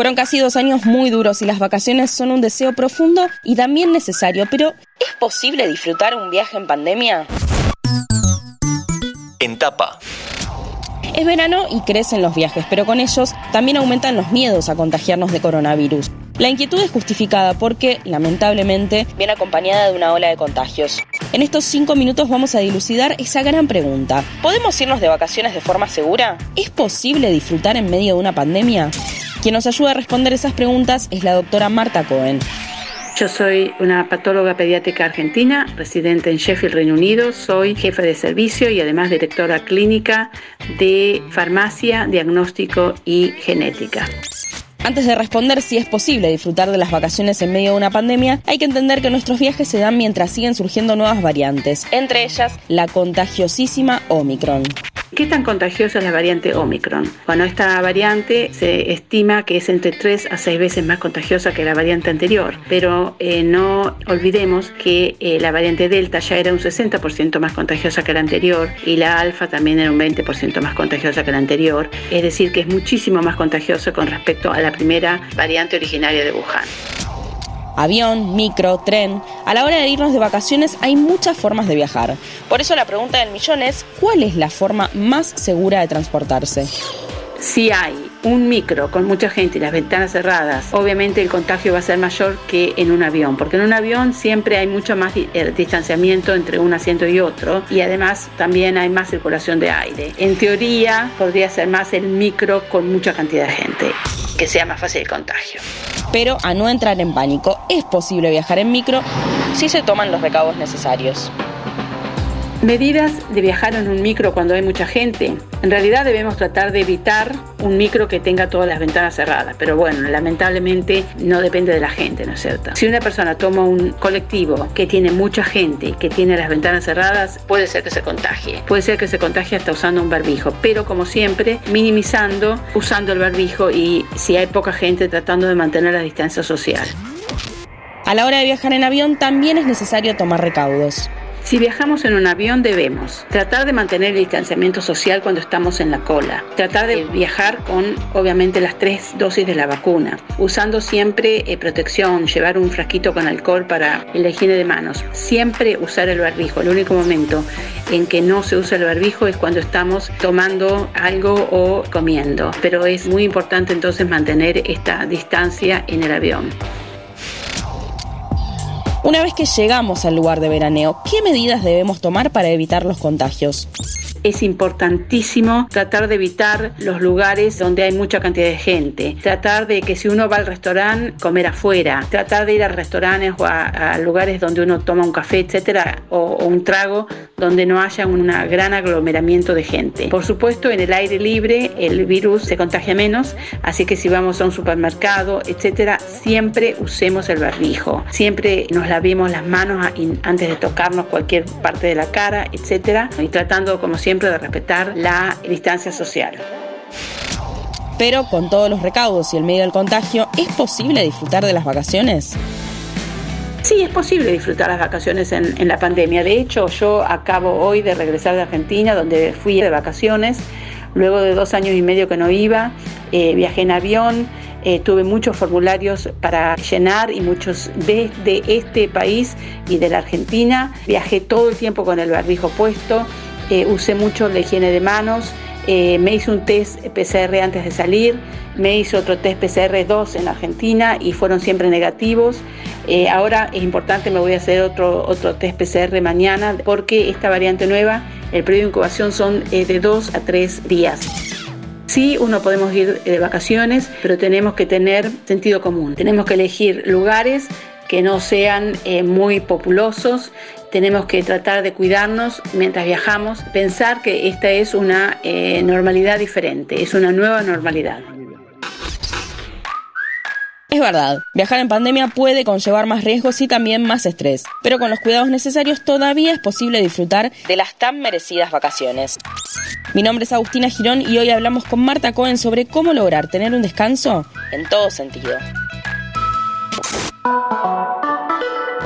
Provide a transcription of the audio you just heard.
Fueron casi dos años muy duros y las vacaciones son un deseo profundo y también necesario, pero ¿es posible disfrutar un viaje en pandemia? En tapa. Es verano y crecen los viajes, pero con ellos también aumentan los miedos a contagiarnos de coronavirus. La inquietud es justificada porque, lamentablemente, viene acompañada de una ola de contagios. En estos cinco minutos vamos a dilucidar esa gran pregunta. ¿Podemos irnos de vacaciones de forma segura? ¿Es posible disfrutar en medio de una pandemia? Quien nos ayuda a responder esas preguntas es la doctora Marta Cohen. Yo soy una patóloga pediátrica argentina, residente en Sheffield, Reino Unido. Soy jefe de servicio y además directora clínica de farmacia, diagnóstico y genética. Antes de responder si es posible disfrutar de las vacaciones en medio de una pandemia, hay que entender que nuestros viajes se dan mientras siguen surgiendo nuevas variantes, entre ellas la contagiosísima Omicron. ¿Qué tan contagiosa es la variante Omicron? Bueno, esta variante se estima que es entre 3 a 6 veces más contagiosa que la variante anterior, pero eh, no olvidemos que eh, la variante Delta ya era un 60% más contagiosa que la anterior y la Alfa también era un 20% más contagiosa que la anterior, es decir, que es muchísimo más contagiosa con respecto a la primera variante originaria de Wuhan avión, micro, tren. A la hora de irnos de vacaciones hay muchas formas de viajar. Por eso la pregunta del millón es, ¿cuál es la forma más segura de transportarse? Si hay un micro con mucha gente y las ventanas cerradas, obviamente el contagio va a ser mayor que en un avión, porque en un avión siempre hay mucho más eh, distanciamiento entre un asiento y otro y además también hay más circulación de aire. En teoría podría ser más el micro con mucha cantidad de gente, que sea más fácil el contagio. Pero a no entrar en pánico, es posible viajar en micro si se toman los recaudos necesarios. Medidas de viajar en un micro cuando hay mucha gente. En realidad debemos tratar de evitar un micro que tenga todas las ventanas cerradas, pero bueno, lamentablemente no depende de la gente, ¿no es cierto? Si una persona toma un colectivo que tiene mucha gente, que tiene las ventanas cerradas, puede ser que se contagie. Puede ser que se contagie hasta usando un barbijo, pero como siempre, minimizando, usando el barbijo y si hay poca gente, tratando de mantener la distancia social. A la hora de viajar en avión también es necesario tomar recaudos. Si viajamos en un avión debemos tratar de mantener el distanciamiento social cuando estamos en la cola, tratar de viajar con obviamente las tres dosis de la vacuna, usando siempre eh, protección, llevar un frasquito con alcohol para la higiene de manos, siempre usar el barbijo. El único momento en que no se usa el barbijo es cuando estamos tomando algo o comiendo, pero es muy importante entonces mantener esta distancia en el avión. Una vez que llegamos al lugar de veraneo, ¿qué medidas debemos tomar para evitar los contagios? Es importantísimo tratar de evitar los lugares donde hay mucha cantidad de gente, tratar de que si uno va al restaurante, comer afuera, tratar de ir a restaurantes o a, lugares donde uno toma un café, etcétera, o, un trago donde no haya un gran aglomeramiento de gente. Por supuesto, en el aire libre el virus se contagia menos, así que si vamos a un supermercado, etcétera, siempre usemos el barbijo, siempre nos lavemos las manos antes de tocarnos cualquier parte de la cara, etcétera, y tratando como siempre siempre de respetar la distancia social. Pero con todos los recaudos y el medio del contagio, ¿es posible disfrutar de las vacaciones? Sí, es posible disfrutar las vacaciones en, la pandemia. De hecho, yo acabo hoy de regresar de Argentina, donde fui de vacaciones. Luego de dos años y medio que no iba, eh, viajé en avión, eh, tuve muchos formularios para llenar y muchos desde este país y de la Argentina. Viajé todo el tiempo con el barbijo puesto. Eh, usé mucho la higiene de manos, eh, me hice un test PCR antes de salir, me hice otro test PCR 2 en Argentina y fueron siempre negativos. Eh, ahora es importante, me voy a hacer otro, otro test PCR mañana porque esta variante nueva, el periodo de incubación son de 2 a 3 días. Sí, uno podemos ir de vacaciones, pero tenemos que tener sentido común. Tenemos que elegir lugares que no sean muy populosos tenemos que tratar de cuidarnos mientras viajamos, pensar que esta es una eh, normalidad diferente, es una nueva normalidad. Es verdad, viajar en pandemia puede conllevar más riesgos y también más estrés, pero con los cuidados necesarios todavía es posible disfrutar de las tan merecidas vacaciones. Mi nombre es Agustina Girón y hoy hablamos con Marta Cohen sobre cómo lograr tener un descanso en todo sentido